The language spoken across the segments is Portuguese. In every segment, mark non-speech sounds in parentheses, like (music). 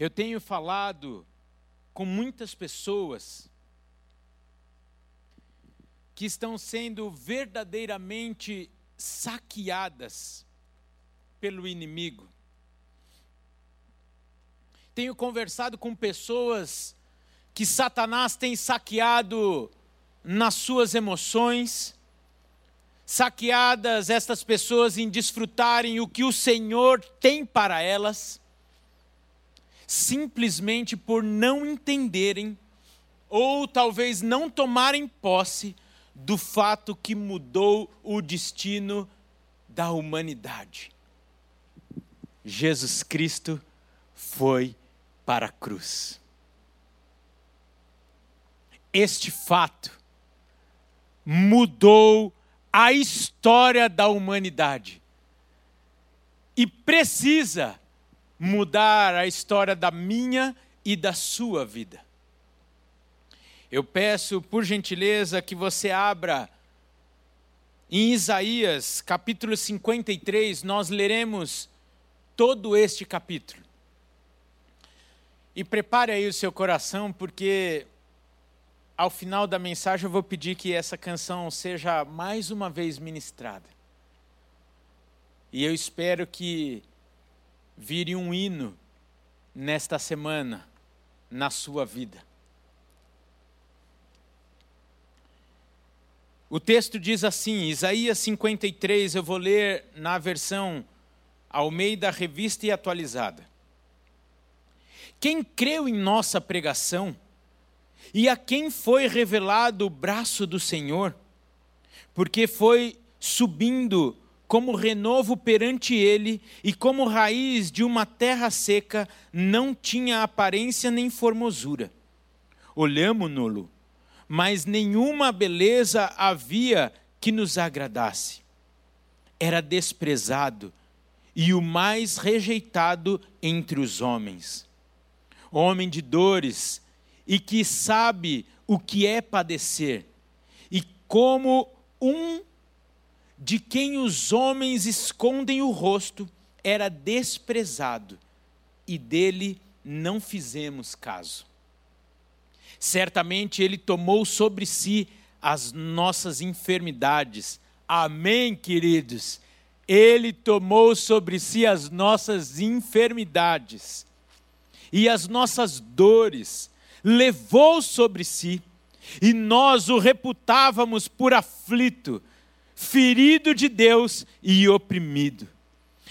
Eu tenho falado com muitas pessoas que estão sendo verdadeiramente saqueadas pelo inimigo. Tenho conversado com pessoas que Satanás tem saqueado nas suas emoções, saqueadas estas pessoas em desfrutarem o que o Senhor tem para elas, simplesmente por não entenderem ou talvez não tomarem posse do fato que mudou o destino da humanidade. Jesus Cristo foi para a cruz. Este fato mudou a história da humanidade e precisa mudar a história da minha e da sua vida. Eu peço, por gentileza, que você abra em Isaías, capítulo 53, nós leremos todo este capítulo. E prepare aí o seu coração, porque ao final da mensagem eu vou pedir que essa canção seja mais uma vez ministrada. E eu espero que vire um hino nesta semana na sua vida. O texto diz assim, Isaías 53, eu vou ler na versão Almeida Revista e Atualizada. Quem creu em nossa pregação e a quem foi revelado o braço do Senhor, porque foi subindo como renovo perante ele e como raiz de uma terra seca, não tinha aparência nem formosura. Olhamo-no mas nenhuma beleza havia que nos agradasse. Era desprezado e o mais rejeitado entre os homens. Homem de dores e que sabe o que é padecer, e como um de quem os homens escondem o rosto, era desprezado, e dele não fizemos caso. Certamente Ele tomou sobre si as nossas enfermidades. Amém, queridos? Ele tomou sobre si as nossas enfermidades e as nossas dores, levou sobre si, e nós o reputávamos por aflito, ferido de Deus e oprimido.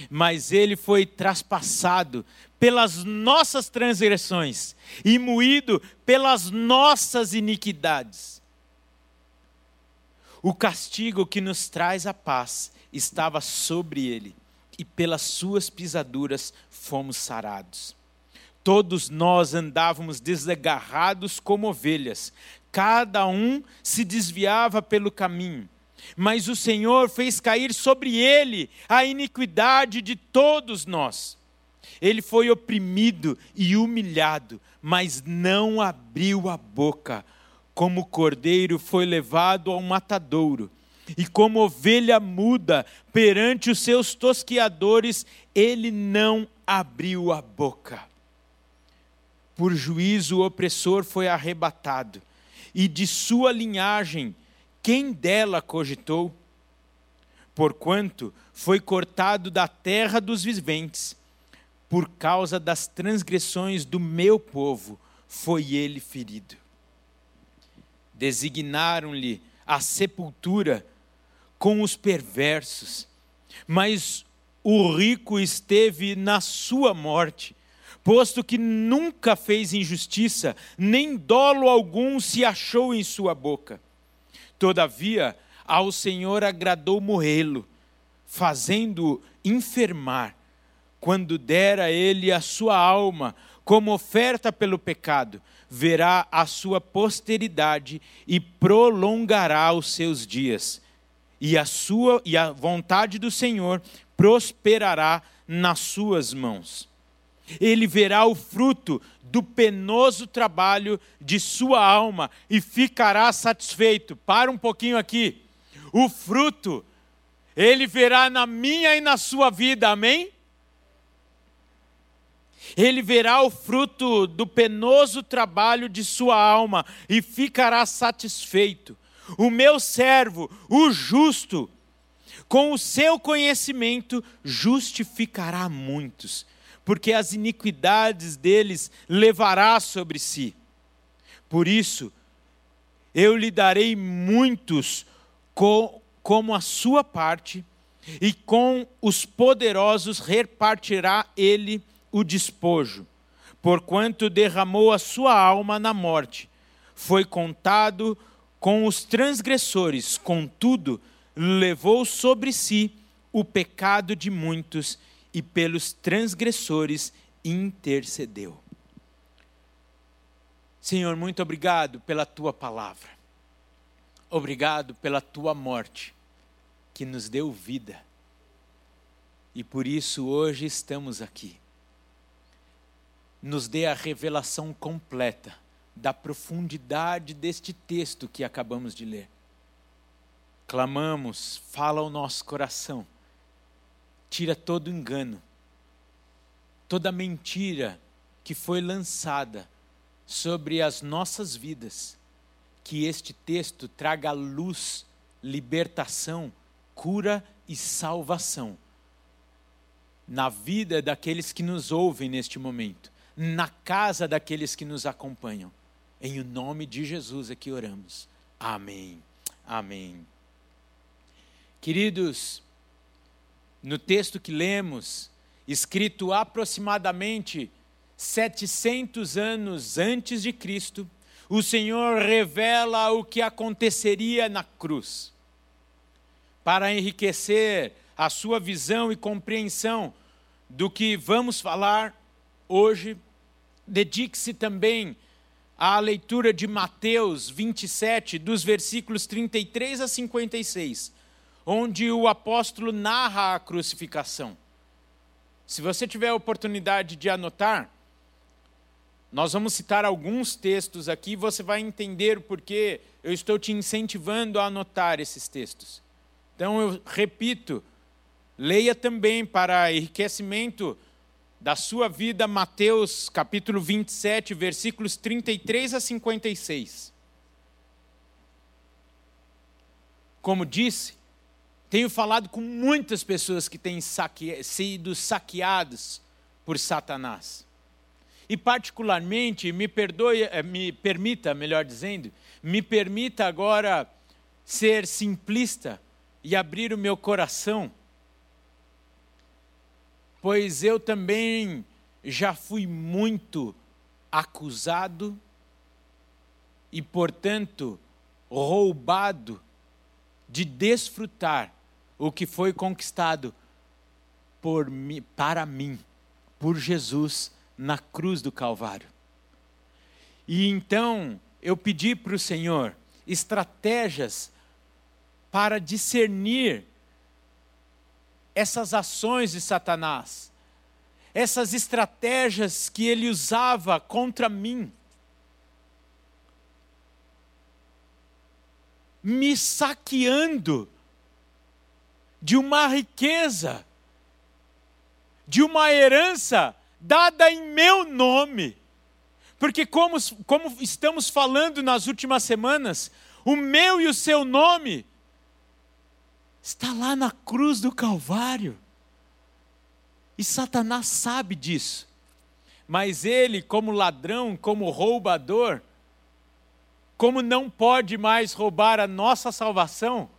Mas ele foi traspassado pelas nossas transgressões e moído pelas nossas iniquidades. O castigo que nos traz a paz estava sobre ele, e pelas suas pisaduras fomos sarados. Todos nós andávamos desagarrados como ovelhas, cada um se desviava pelo caminho, mas o Senhor fez cair sobre ele a iniquidade de todos nós. Ele foi oprimido e humilhado, mas não abriu a boca. Como cordeiro foi levado ao matadouro, e como ovelha muda perante os seus tosquiadores, ele não abriu a boca. Por juízo o opressor foi arrebatado, e de sua linhagem, quem dela cogitou? Porquanto foi cortado da terra dos viventes por causa das transgressões do meu povo foi ele ferido. Designaram-lhe a sepultura com os perversos, mas o rico esteve na sua morte, posto que nunca fez injustiça, nem dolo algum se achou em sua boca. Todavia, ao Senhor agradou morrê-lo, fazendo-o enfermar quando der a ele a sua alma como oferta pelo pecado, verá a sua posteridade e prolongará os seus dias. E a sua e a vontade do Senhor prosperará nas suas mãos. Ele verá o fruto do penoso trabalho de sua alma e ficará satisfeito. Para um pouquinho aqui. O fruto ele verá na minha e na sua vida. Amém? Ele verá o fruto do penoso trabalho de sua alma e ficará satisfeito. O meu servo, o justo, com o seu conhecimento justificará muitos, porque as iniquidades deles levará sobre si. Por isso, eu lhe darei muitos como a sua parte, e com os poderosos repartirá ele o despojo, porquanto derramou a sua alma na morte. Foi contado com os transgressores, contudo, levou sobre si o pecado de muitos e pelos transgressores intercedeu. Senhor, muito obrigado pela tua palavra. Obrigado pela tua morte, que nos deu vida. E por isso hoje estamos aqui. Nos dê a revelação completa da profundidade deste texto que acabamos de ler. Clamamos, fala ao nosso coração, tira todo engano, toda mentira que foi lançada sobre as nossas vidas, que este texto traga luz, libertação, cura e salvação na vida daqueles que nos ouvem neste momento, na casa daqueles que nos acompanham. Em o nome de Jesus é que oramos. Amém. Amém. Queridos, no texto que lemos, escrito aproximadamente 700 anos antes de Cristo, o Senhor revela o que aconteceria na cruz. Para enriquecer a sua visão e compreensão do que vamos falar hoje, dedique-se também à leitura de Mateus 27, dos versículos 33 a 56, onde o apóstolo narra a crucificação. Se você tiver a oportunidade de anotar, nós vamos citar alguns textos aqui, você vai entender o porquê eu estou te incentivando a anotar esses textos. Então eu repito, leia também para enriquecimento da sua vida Mateus capítulo 27, versículos 33 a 56. Como disse, tenho falado com muitas pessoas que têm saque... sido saqueadas por Satanás. E particularmente, me perdoe, eh, me permita, melhor dizendo, me permita agora ser simplista e abrir o meu coração pois eu também já fui muito acusado e, portanto, roubado de desfrutar o que foi conquistado por mim, para mim, por Jesus na cruz do Calvário. E então eu pedi para o Senhor estratégias para discernir essas ações de Satanás, essas estratégias que ele usava contra mim, me saqueando de uma riqueza, de uma herança dada em meu nome. Porque, como, como estamos falando nas últimas semanas, o meu e o seu nome está lá na cruz do Calvário. E Satanás sabe disso. Mas ele, como ladrão, como roubador, como não pode mais roubar a nossa salvação,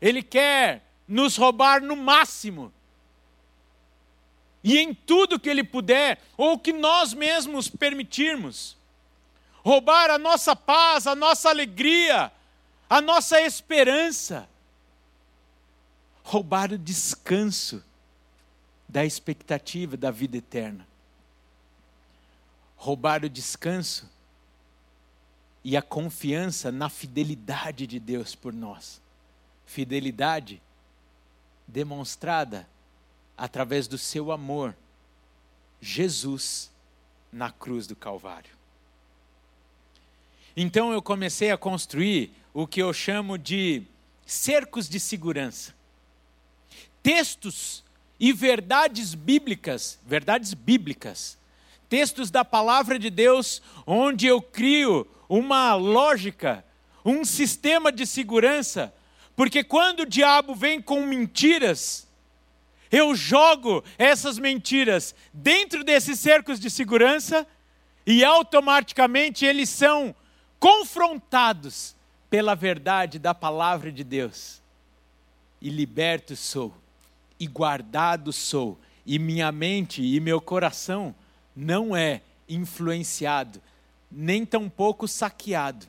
ele quer nos roubar no máximo. E em tudo que ele puder, ou que nós mesmos permitirmos. Roubar a nossa paz, a nossa alegria, a nossa esperança roubar o descanso da expectativa da vida eterna. Roubar o descanso e a confiança na fidelidade de Deus por nós. Fidelidade demonstrada através do seu amor, Jesus na cruz do Calvário. Então eu comecei a construir o que eu chamo de cercos de segurança textos e verdades bíblicas, verdades bíblicas, textos da palavra de Deus onde eu crio uma lógica, um sistema de segurança, porque quando o diabo vem com mentiras, eu jogo essas mentiras dentro desses cercos de segurança e automaticamente eles são confrontados pela verdade da palavra de Deus. E liberto sou, e guardado sou, e minha mente e meu coração não é influenciado, nem tampouco saqueado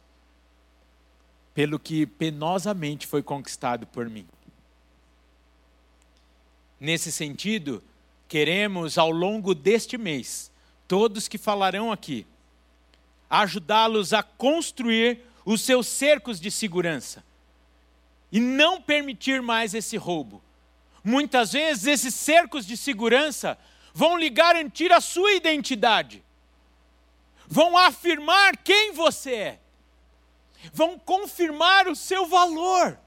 pelo que penosamente foi conquistado por mim. Nesse sentido, queremos ao longo deste mês, todos que falarão aqui, ajudá-los a construir os seus cercos de segurança e não permitir mais esse roubo. Muitas vezes esses cercos de segurança vão lhe garantir a sua identidade, vão afirmar quem você é, vão confirmar o seu valor,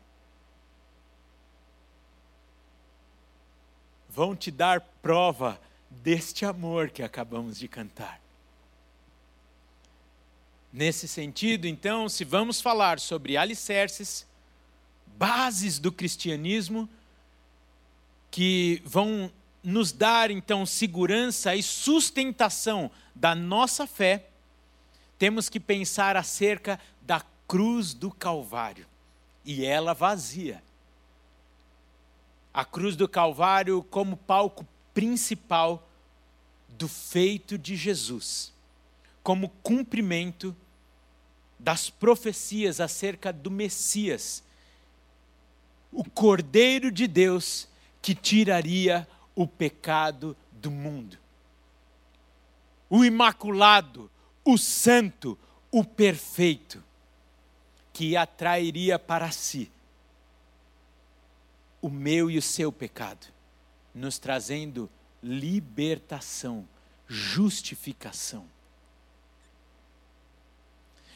vão te dar prova deste amor que acabamos de cantar. Nesse sentido, então, se vamos falar sobre alicerces, bases do cristianismo, que vão nos dar então segurança e sustentação da nossa fé, temos que pensar acerca cruz do Calvário e ela vazia. A cruz do Calvário como palco principal do feito de Jesus, como cumprimento das profecias acerca do Messias, o Cordeiro de Deus que tiraria o pecado do mundo. O imaculado, o santo, o perfeito, que atrairia para si o meu e o seu pecado, nos trazendo libertação, justificação.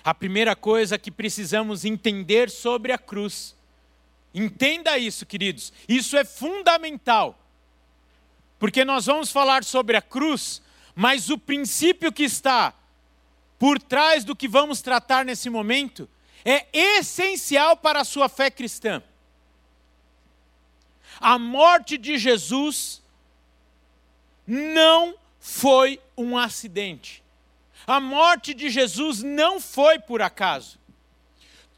A primeira coisa que precisamos entender sobre a cruz, entenda isso, queridos, isso é fundamental, porque nós vamos falar sobre a cruz, mas o princípio que está por trás do que vamos tratar nesse momento é essencial para a sua fé cristã. A morte de Jesus não foi um acidente. A morte de Jesus não foi por acaso.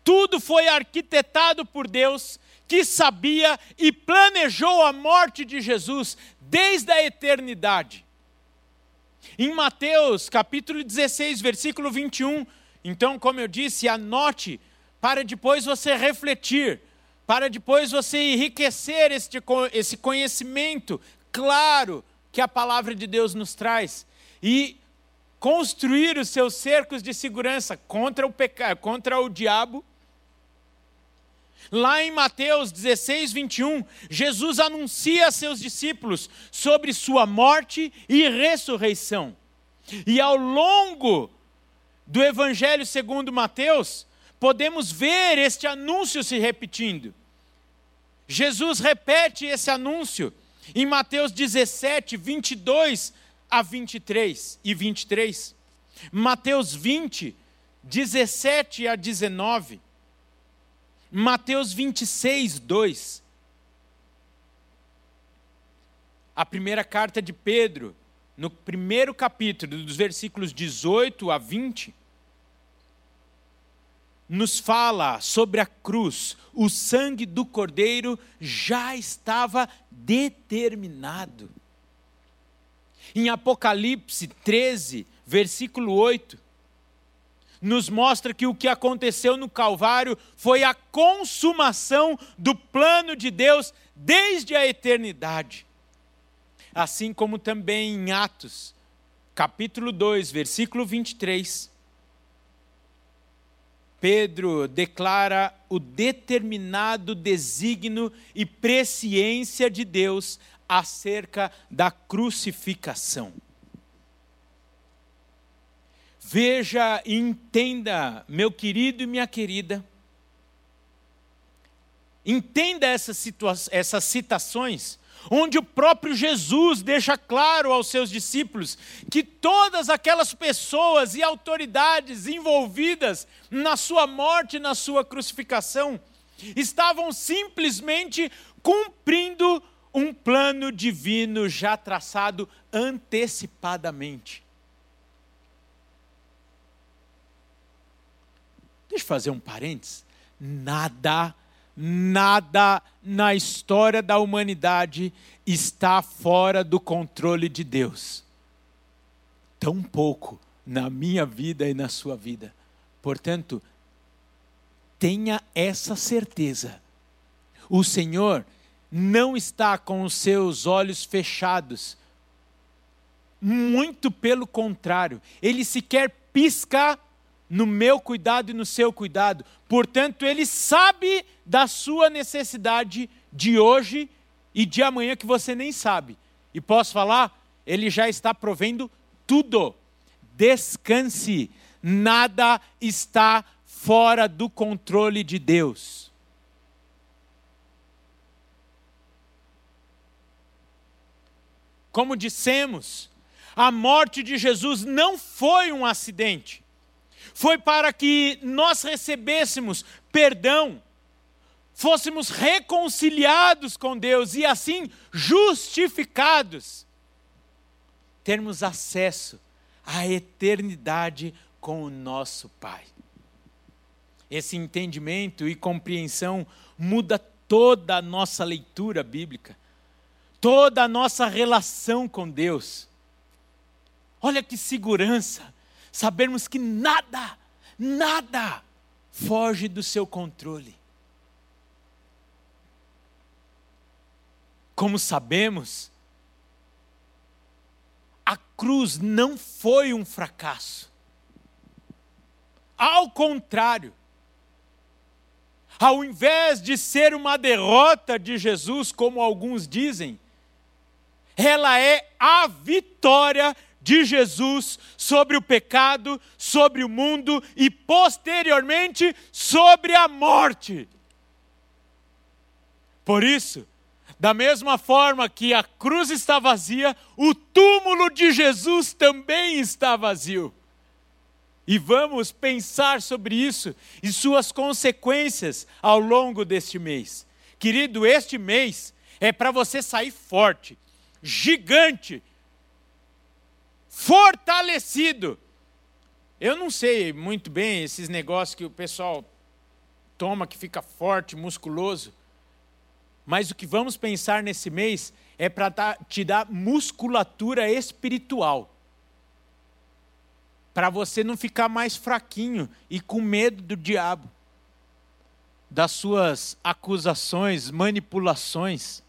Tudo foi arquitetado por Deus, que sabia e planejou a morte de Jesus desde a eternidade. Em Mateus, capítulo 16, versículo 21, então, como eu disse, anote para depois você refletir, para depois você enriquecer este, esse conhecimento claro que a palavra de Deus nos traz. E construir os seus cercos de segurança contra o pecado, contra o diabo. Lá em Mateus 16, 21, Jesus anuncia a seus discípulos sobre sua morte e ressurreição. E ao longo do Evangelho segundo Mateus, podemos ver este anúncio se repetindo. Jesus repete esse anúncio em Mateus 17, 22 a 23 e 23. Mateus 20, 17 a 19. Mateus 26, 2. A primeira carta de Pedro, no primeiro capítulo, dos versículos 18 a 20, nos fala sobre a cruz. O sangue do Cordeiro já estava determinado. Em Apocalipse 13, versículo 8, nos mostra que o que aconteceu no Calvário foi a consumação do plano de Deus desde a eternidade. Assim como também em Atos, capítulo 2, versículo 23, Pedro declara o determinado desígnio e presciência de Deus acerca da crucificação. Veja e entenda, meu querido e minha querida, entenda essas, essas citações, onde o próprio Jesus deixa claro aos seus discípulos que todas aquelas pessoas e autoridades envolvidas na sua morte na sua crucificação estavam simplesmente cumprindo um plano divino já traçado antecipadamente. Deixa eu fazer um parênteses. Nada, nada na história da humanidade está fora do controle de Deus. Tão pouco na minha vida e na sua vida. Portanto, tenha essa certeza. O Senhor não está com os seus olhos fechados. Muito pelo contrário, ele sequer pisca no meu cuidado e no seu cuidado. Portanto, ele sabe da sua necessidade de hoje e de amanhã que você nem sabe. E posso falar, ele já está provendo tudo. Descanse, nada está fora do controle de Deus. Como dissemos, a morte de Jesus não foi um acidente. Foi para que nós recebêssemos perdão, fôssemos reconciliados com Deus e assim justificados, termos acesso à eternidade com o nosso Pai. Esse entendimento e compreensão muda toda a nossa leitura bíblica, toda a nossa relação com Deus. Olha que segurança, sabermos que nada, nada foge do seu controle. Como sabemos, a cruz não foi um fracasso. Ao contrário, ao invés de ser uma derrota de Jesus, como alguns dizem, ela é a vitória de Jesus sobre o pecado, sobre o mundo e posteriormente sobre a morte. Por isso, da mesma forma que a cruz está vazia, o túmulo de Jesus também está vazio. E vamos pensar sobre isso e suas consequências ao longo deste mês. Querido, este mês é para você sair forte, gigante, fortalecido. Eu não sei muito bem esses negócios que o pessoal toma que fica forte, musculoso. Mas o que vamos pensar nesse mês é para te dar musculatura espiritual para você não ficar mais fraquinho e com medo do diabo, das suas acusações, manipulações.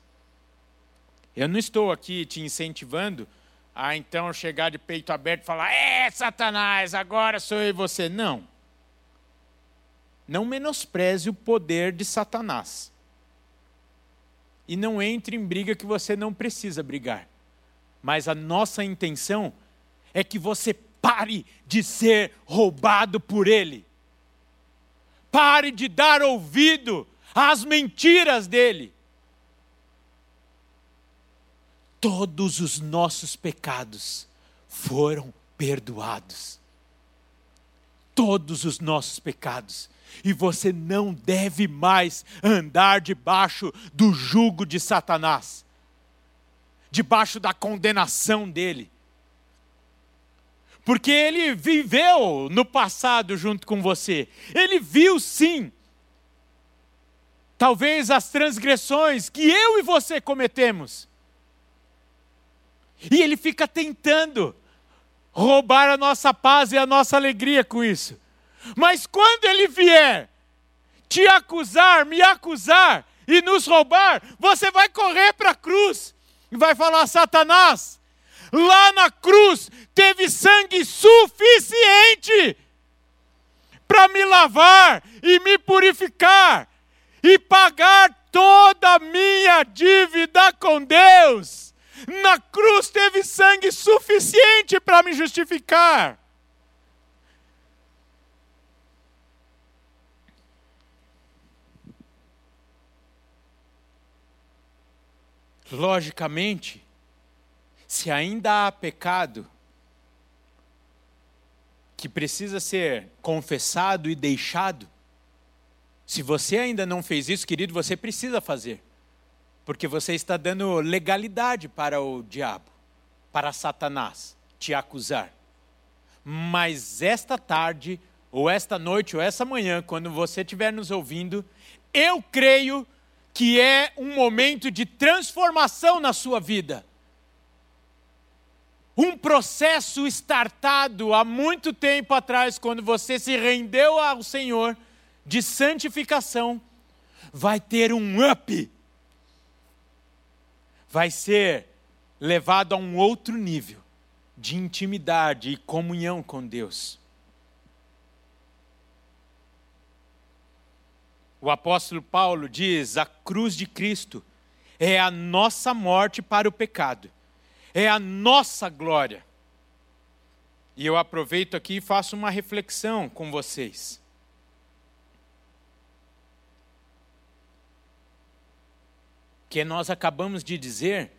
Eu não estou aqui te incentivando a então chegar de peito aberto e falar: É, Satanás, agora sou eu e você. Não. Não menospreze o poder de Satanás. E não entre em briga que você não precisa brigar. Mas a nossa intenção é que você Pare de ser roubado por ele. Pare de dar ouvido às mentiras dele. Todos os nossos pecados foram perdoados. Todos os nossos pecados. E você não deve mais andar debaixo do jugo de Satanás, debaixo da condenação dele porque ele viveu no passado junto com você. Ele viu sim, talvez as transgressões que eu e você cometemos. E ele fica tentando roubar a nossa paz e a nossa alegria com isso. Mas quando ele vier te acusar, me acusar e nos roubar, você vai correr para a cruz e vai falar: Satanás, lá na cruz teve sangue suficiente para me lavar e me purificar e pagar toda a minha dívida com Deus. Na cruz teve sangue suficiente para me justificar. logicamente, se ainda há pecado que precisa ser confessado e deixado, se você ainda não fez isso, querido, você precisa fazer. Porque você está dando legalidade para o diabo, para Satanás te acusar. Mas esta tarde, ou esta noite, ou essa manhã, quando você estiver nos ouvindo, eu creio que é um momento de transformação na sua vida. Um processo startado há muito tempo atrás, quando você se rendeu ao Senhor, de santificação, vai ter um up. Vai ser levado a um outro nível de intimidade e comunhão com Deus. O apóstolo Paulo diz: a cruz de Cristo é a nossa morte para o pecado, é a nossa glória. E eu aproveito aqui e faço uma reflexão com vocês. Que nós acabamos de dizer,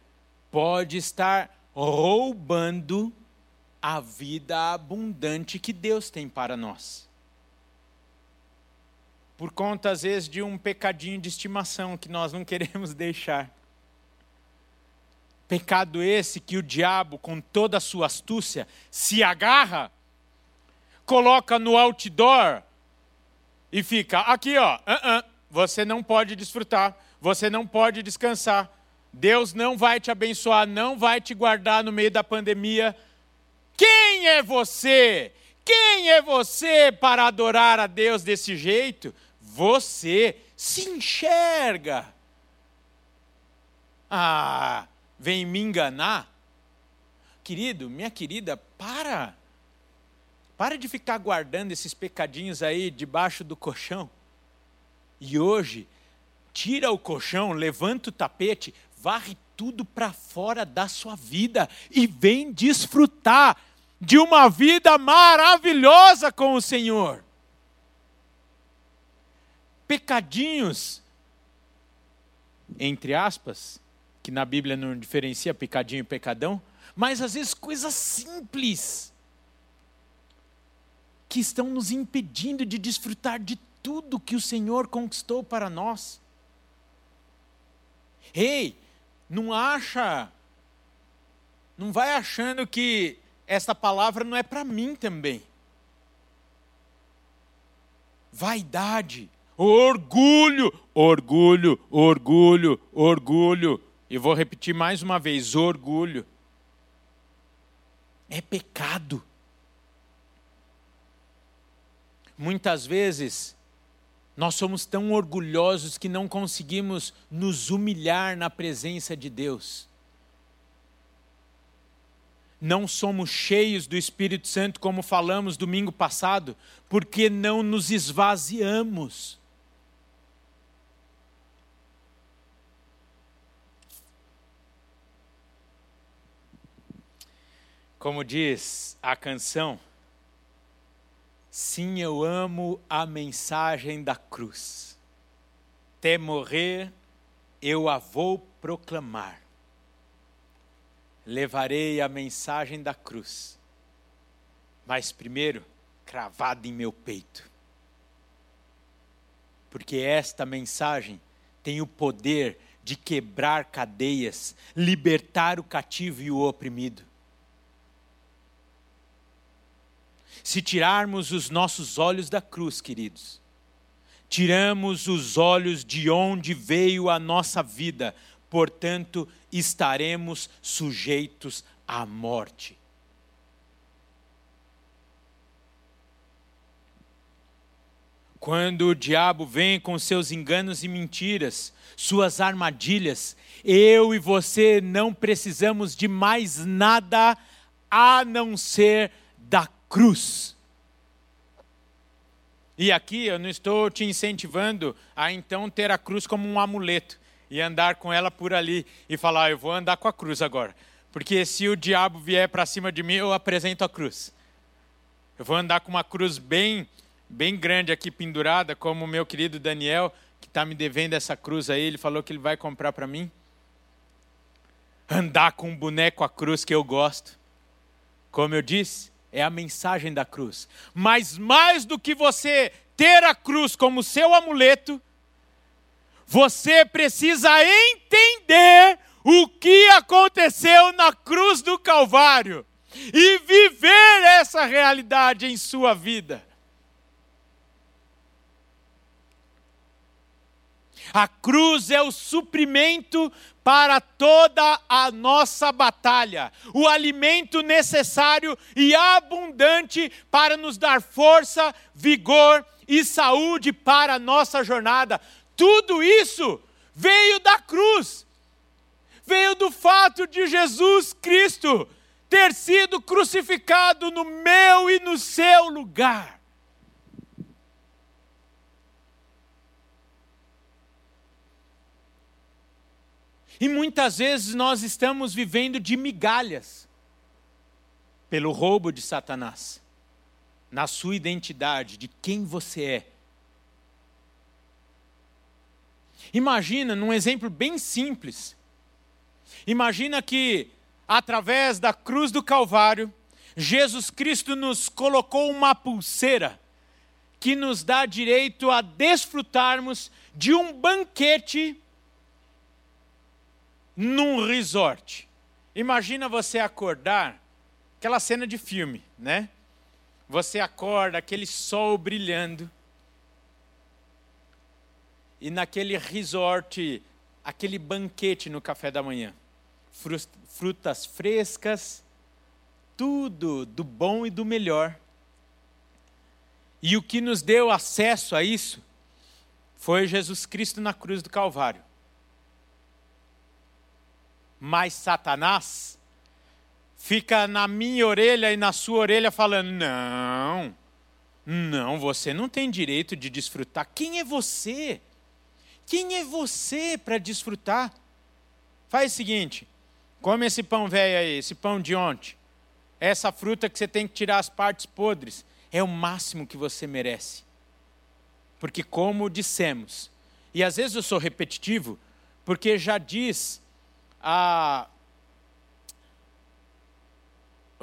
pode estar roubando a vida abundante que Deus tem para nós por conta, às vezes, de um pecadinho de estimação que nós não (laughs) queremos deixar. Pecado esse que o diabo, com toda a sua astúcia, se agarra, coloca no outdoor e fica aqui, ó. Uh -uh, você não pode desfrutar, você não pode descansar. Deus não vai te abençoar, não vai te guardar no meio da pandemia. Quem é você? Quem é você para adorar a Deus desse jeito? Você se enxerga. Ah, vem me enganar? Querido, minha querida, para. Para de ficar guardando esses pecadinhos aí debaixo do colchão. E hoje, tira o colchão, levanta o tapete, varre tudo para fora da sua vida e vem desfrutar de uma vida maravilhosa com o Senhor pecadinhos, entre aspas, que na Bíblia não diferencia pecadinho e pecadão, mas às vezes coisas simples que estão nos impedindo de desfrutar de tudo que o Senhor conquistou para nós. Ei, não acha, não vai achando que essa palavra não é para mim também. Vaidade, Orgulho, orgulho, orgulho, orgulho. E vou repetir mais uma vez: orgulho. É pecado. Muitas vezes, nós somos tão orgulhosos que não conseguimos nos humilhar na presença de Deus não somos cheios do Espírito Santo, como falamos domingo passado, porque não nos esvaziamos. Como diz a canção, sim, eu amo a mensagem da cruz. Até morrer, eu a vou proclamar. Levarei a mensagem da cruz, mas primeiro, cravada em meu peito. Porque esta mensagem tem o poder de quebrar cadeias, libertar o cativo e o oprimido. Se tirarmos os nossos olhos da cruz, queridos, tiramos os olhos de onde veio a nossa vida, portanto, estaremos sujeitos à morte. Quando o diabo vem com seus enganos e mentiras, suas armadilhas, eu e você não precisamos de mais nada a não ser cruz. E aqui eu não estou te incentivando a então ter a cruz como um amuleto e andar com ela por ali e falar, ah, eu vou andar com a cruz agora. Porque se o diabo vier para cima de mim, eu apresento a cruz. Eu vou andar com uma cruz bem, bem grande aqui pendurada, como o meu querido Daniel, que está me devendo essa cruz aí, ele falou que ele vai comprar para mim. andar com um boneco à cruz que eu gosto. Como eu disse, é a mensagem da cruz. Mas mais do que você ter a cruz como seu amuleto, você precisa entender o que aconteceu na cruz do Calvário e viver essa realidade em sua vida. A cruz é o suprimento para toda a nossa batalha, o alimento necessário e abundante para nos dar força, vigor e saúde para a nossa jornada. Tudo isso veio da cruz, veio do fato de Jesus Cristo ter sido crucificado no meu e no seu lugar. E muitas vezes nós estamos vivendo de migalhas pelo roubo de Satanás na sua identidade, de quem você é. Imagina, num exemplo bem simples, imagina que através da cruz do Calvário, Jesus Cristo nos colocou uma pulseira que nos dá direito a desfrutarmos de um banquete num resort. Imagina você acordar, aquela cena de filme, né? Você acorda, aquele sol brilhando, e naquele resort, aquele banquete no café da manhã. Frutas frescas, tudo do bom e do melhor. E o que nos deu acesso a isso foi Jesus Cristo na cruz do Calvário mas Satanás fica na minha orelha e na sua orelha falando: não, não, você não tem direito de desfrutar. Quem é você? Quem é você para desfrutar? Faz o seguinte: come esse pão velho aí, esse pão de ontem, essa fruta que você tem que tirar as partes podres, é o máximo que você merece. Porque, como dissemos, e às vezes eu sou repetitivo, porque já diz a.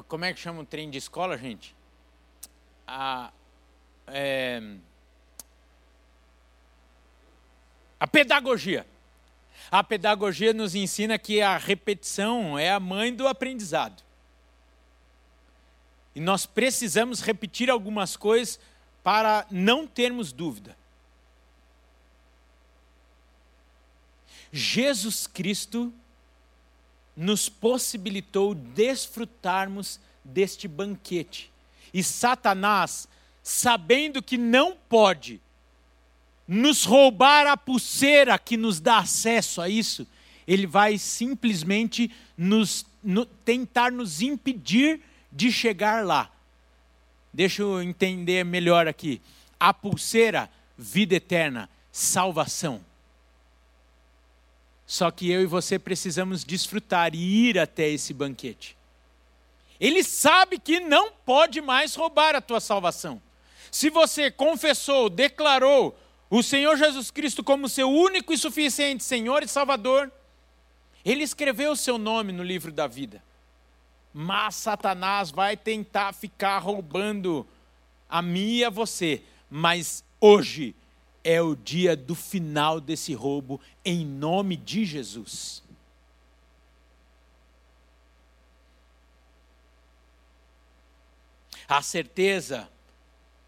Como é que chama o trem de escola, gente? A. É, a pedagogia. A pedagogia nos ensina que a repetição é a mãe do aprendizado. E nós precisamos repetir algumas coisas para não termos dúvida. Jesus Cristo nos possibilitou desfrutarmos deste banquete. E Satanás, sabendo que não pode nos roubar a pulseira que nos dá acesso a isso, ele vai simplesmente nos, no, tentar nos impedir de chegar lá. Deixa eu entender melhor aqui. A pulseira, vida eterna, salvação. Só que eu e você precisamos desfrutar e ir até esse banquete. Ele sabe que não pode mais roubar a tua salvação. Se você confessou, declarou o Senhor Jesus Cristo como seu único e suficiente Senhor e Salvador, ele escreveu o seu nome no livro da vida. Mas Satanás vai tentar ficar roubando a mim e a você. Mas hoje é o dia do final desse roubo, em nome de Jesus. A certeza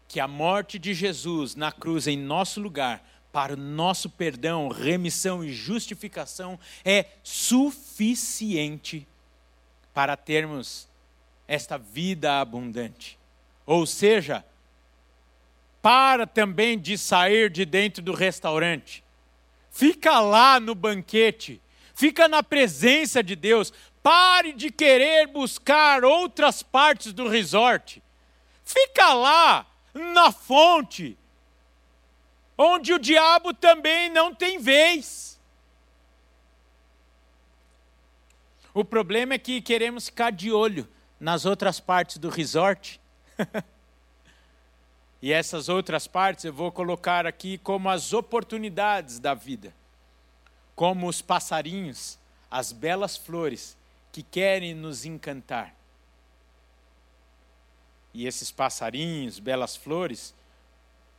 que a morte de Jesus na cruz em nosso lugar, para o nosso perdão, remissão e justificação, é suficiente para termos esta vida abundante. Ou seja, para também de sair de dentro do restaurante. Fica lá no banquete, fica na presença de Deus. Pare de querer buscar outras partes do resort. Fica lá, na fonte, onde o diabo também não tem vez. O problema é que queremos ficar de olho nas outras partes do resort. (laughs) E essas outras partes eu vou colocar aqui como as oportunidades da vida, como os passarinhos, as belas flores que querem nos encantar. E esses passarinhos, belas flores,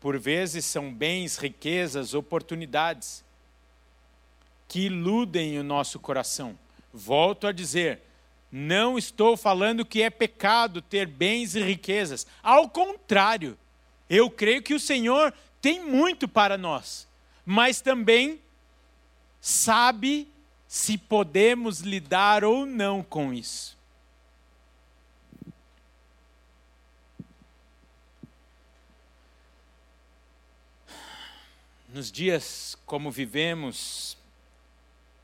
por vezes são bens, riquezas, oportunidades que iludem o nosso coração. Volto a dizer, não estou falando que é pecado ter bens e riquezas. Ao contrário, eu creio que o Senhor tem muito para nós, mas também sabe se podemos lidar ou não com isso. Nos dias como vivemos,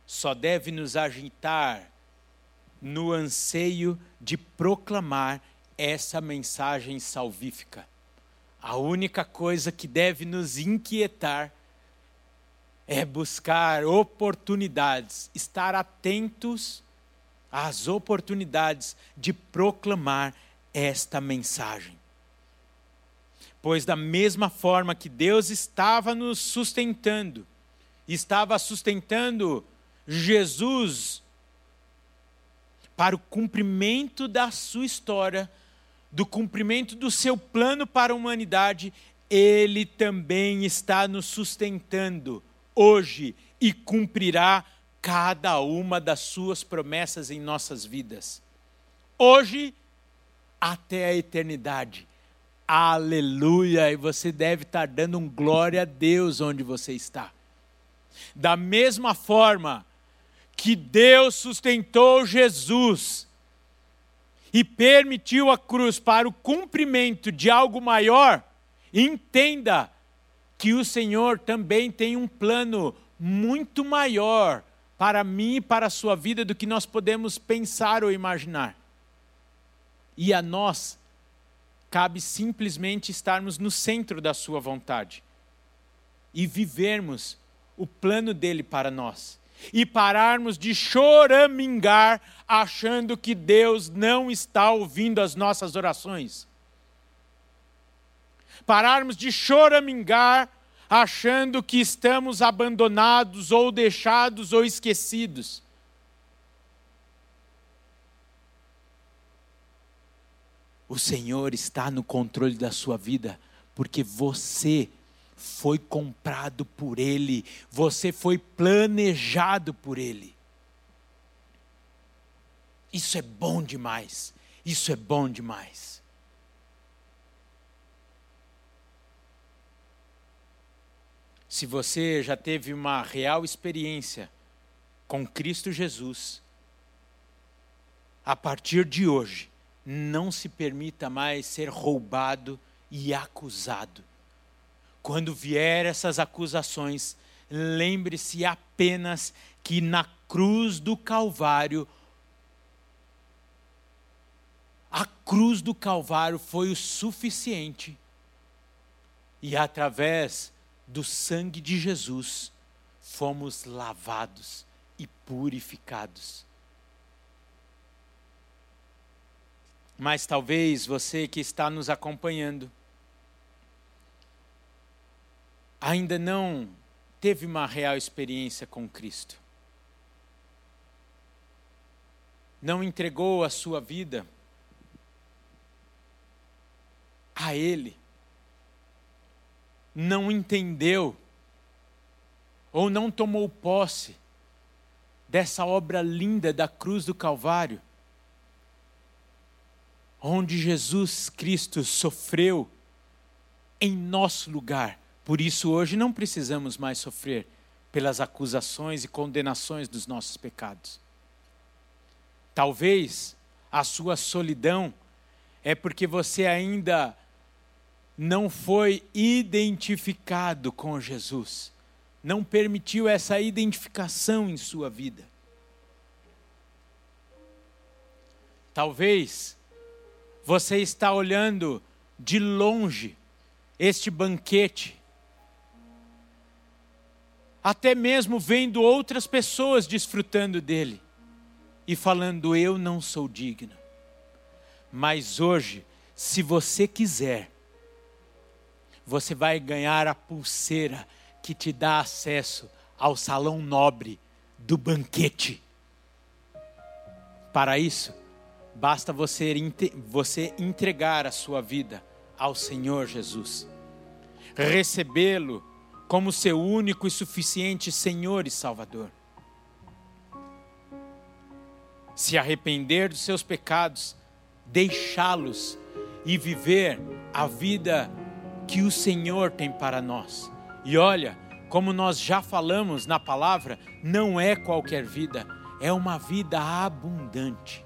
só deve nos agitar no anseio de proclamar essa mensagem salvífica. A única coisa que deve nos inquietar é buscar oportunidades, estar atentos às oportunidades de proclamar esta mensagem. Pois, da mesma forma que Deus estava nos sustentando, estava sustentando Jesus para o cumprimento da sua história, do cumprimento do seu plano para a humanidade, ele também está nos sustentando hoje e cumprirá cada uma das suas promessas em nossas vidas. Hoje até a eternidade. Aleluia! E você deve estar dando um glória a Deus onde você está. Da mesma forma que Deus sustentou Jesus e permitiu a cruz para o cumprimento de algo maior, entenda que o Senhor também tem um plano muito maior para mim e para a sua vida do que nós podemos pensar ou imaginar. E a nós cabe simplesmente estarmos no centro da sua vontade e vivermos o plano dele para nós e pararmos de choramingar achando que Deus não está ouvindo as nossas orações. Pararmos de choramingar achando que estamos abandonados ou deixados ou esquecidos. O Senhor está no controle da sua vida, porque você foi comprado por Ele, você foi planejado por Ele. Isso é bom demais, isso é bom demais. Se você já teve uma real experiência com Cristo Jesus, a partir de hoje, não se permita mais ser roubado e acusado. Quando vier essas acusações, lembre-se apenas que na cruz do Calvário, a cruz do Calvário foi o suficiente. E através do sangue de Jesus, fomos lavados e purificados. Mas talvez você que está nos acompanhando, ainda não teve uma real experiência com Cristo. Não entregou a sua vida a Ele. Não entendeu ou não tomou posse dessa obra linda da cruz do Calvário, onde Jesus Cristo sofreu em nosso lugar por isso, hoje não precisamos mais sofrer pelas acusações e condenações dos nossos pecados. Talvez a sua solidão é porque você ainda não foi identificado com Jesus, não permitiu essa identificação em sua vida. Talvez você está olhando de longe este banquete até mesmo vendo outras pessoas desfrutando dele e falando: Eu não sou digno. Mas hoje, se você quiser, você vai ganhar a pulseira que te dá acesso ao salão nobre do banquete. Para isso, basta você, você entregar a sua vida ao Senhor Jesus, recebê-lo como seu único e suficiente Senhor e Salvador. Se arrepender dos seus pecados, deixá-los e viver a vida que o Senhor tem para nós. E olha, como nós já falamos na palavra, não é qualquer vida, é uma vida abundante.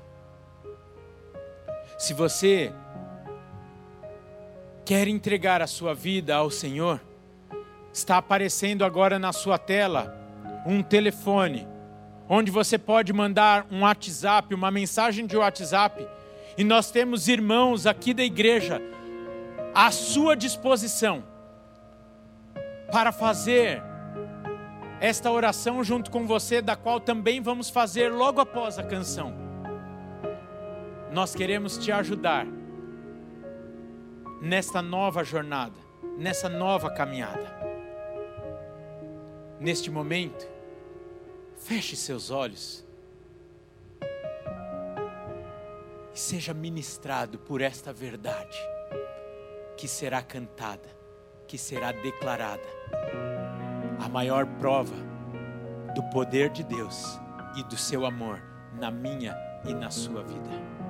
Se você quer entregar a sua vida ao Senhor, está aparecendo agora na sua tela um telefone, onde você pode mandar um WhatsApp, uma mensagem de WhatsApp, e nós temos irmãos aqui da igreja à sua disposição para fazer esta oração junto com você, da qual também vamos fazer logo após a canção. Nós queremos te ajudar nesta nova jornada, nessa nova caminhada. Neste momento, feche seus olhos e seja ministrado por esta verdade que será cantada, que será declarada. A maior prova do poder de Deus e do seu amor na minha e na sua vida.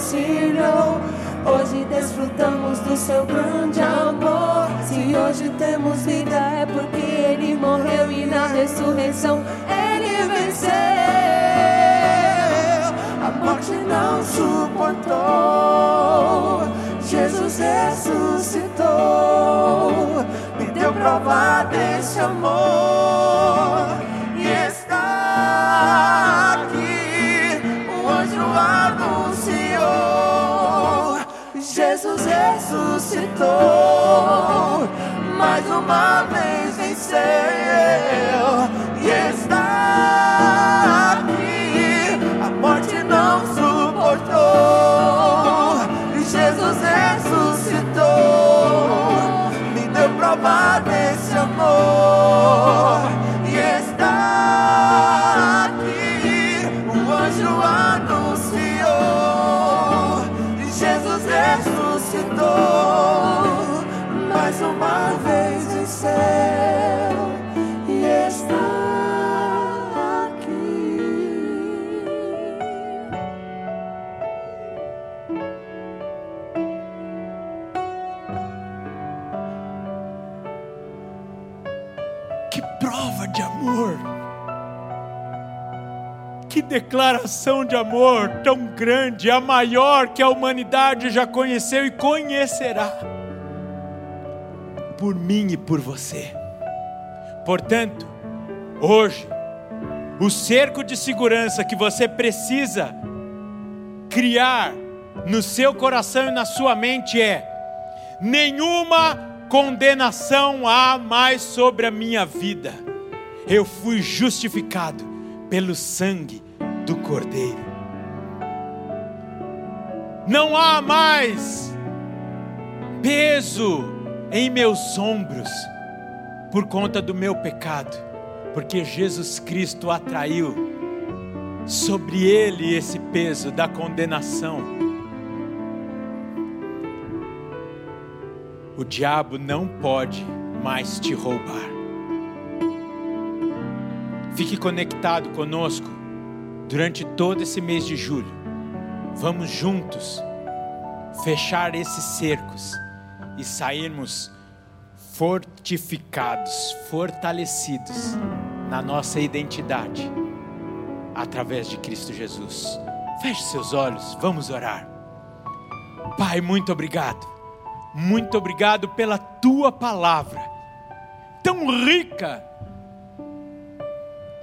Reconciliou. Hoje desfrutamos do seu grande amor. Se hoje temos vida é porque Ele morreu e na ressurreição Ele venceu. A morte não suportou. Jesus ressuscitou, me deu prova desse amor. Ressuscitou, mais uma vez venceu. Declaração de amor tão grande, a maior que a humanidade já conheceu e conhecerá. Por mim e por você. Portanto, Hoje, o cerco de segurança que você precisa criar no seu coração e na sua mente é: nenhuma condenação há mais sobre a minha vida. Eu fui justificado pelo sangue do Cordeiro. Não há mais peso em meus ombros por conta do meu pecado, porque Jesus Cristo atraiu sobre ele esse peso da condenação o diabo não pode mais te roubar. Fique conectado conosco durante todo esse mês de julho. Vamos juntos fechar esses cercos e sairmos fortificados, fortalecidos na nossa identidade através de Cristo Jesus. Feche seus olhos, vamos orar. Pai, muito obrigado muito obrigado pela tua palavra, tão rica,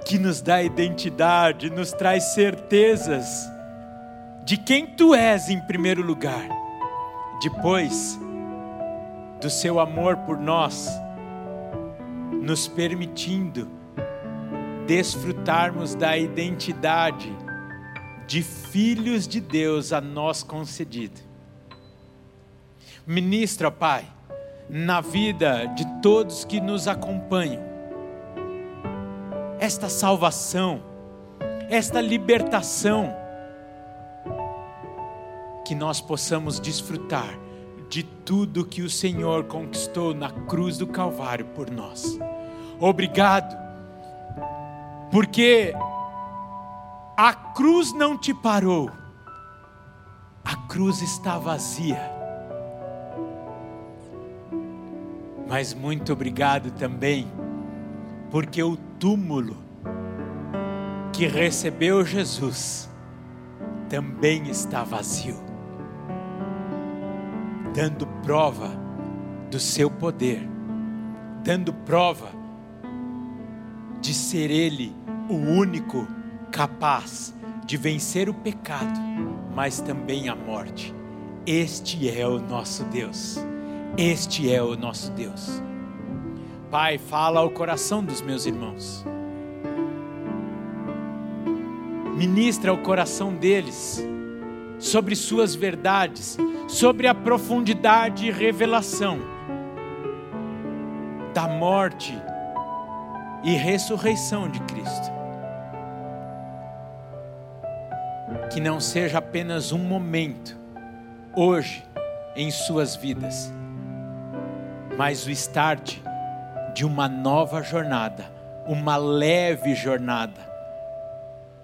que nos dá identidade, nos traz certezas de quem tu és em primeiro lugar, depois do seu amor por nós, nos permitindo desfrutarmos da identidade de filhos de Deus a nós concedida. Ministra, Pai, na vida de todos que nos acompanham, esta salvação, esta libertação, que nós possamos desfrutar de tudo que o Senhor conquistou na cruz do Calvário por nós. Obrigado, porque a cruz não te parou, a cruz está vazia Mas muito obrigado também, porque o túmulo que recebeu Jesus também está vazio, dando prova do seu poder, dando prova de ser Ele o único capaz de vencer o pecado, mas também a morte. Este é o nosso Deus. Este é o nosso Deus. Pai, fala ao coração dos meus irmãos. Ministra ao coração deles sobre suas verdades, sobre a profundidade e revelação da morte e ressurreição de Cristo. Que não seja apenas um momento, hoje, em suas vidas mas o start de uma nova jornada, uma leve jornada,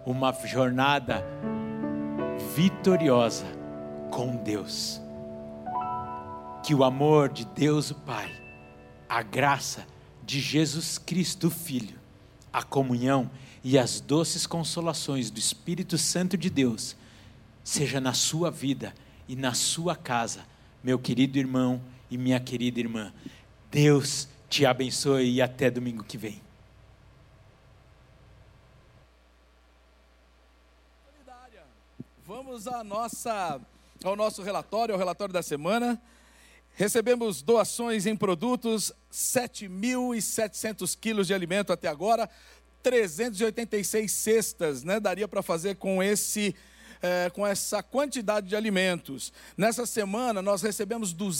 uma jornada vitoriosa com Deus. Que o amor de Deus o Pai, a graça de Jesus Cristo Filho, a comunhão e as doces consolações do Espírito Santo de Deus seja na sua vida e na sua casa, meu querido irmão e minha querida irmã. Deus te abençoe e até domingo que vem. Vamos à nossa, ao nosso relatório, ao relatório da semana. Recebemos doações em produtos, 7.700 quilos de alimento até agora, 386 cestas, né? Daria para fazer com esse, é, com essa quantidade de alimentos. Nessa semana nós recebemos 200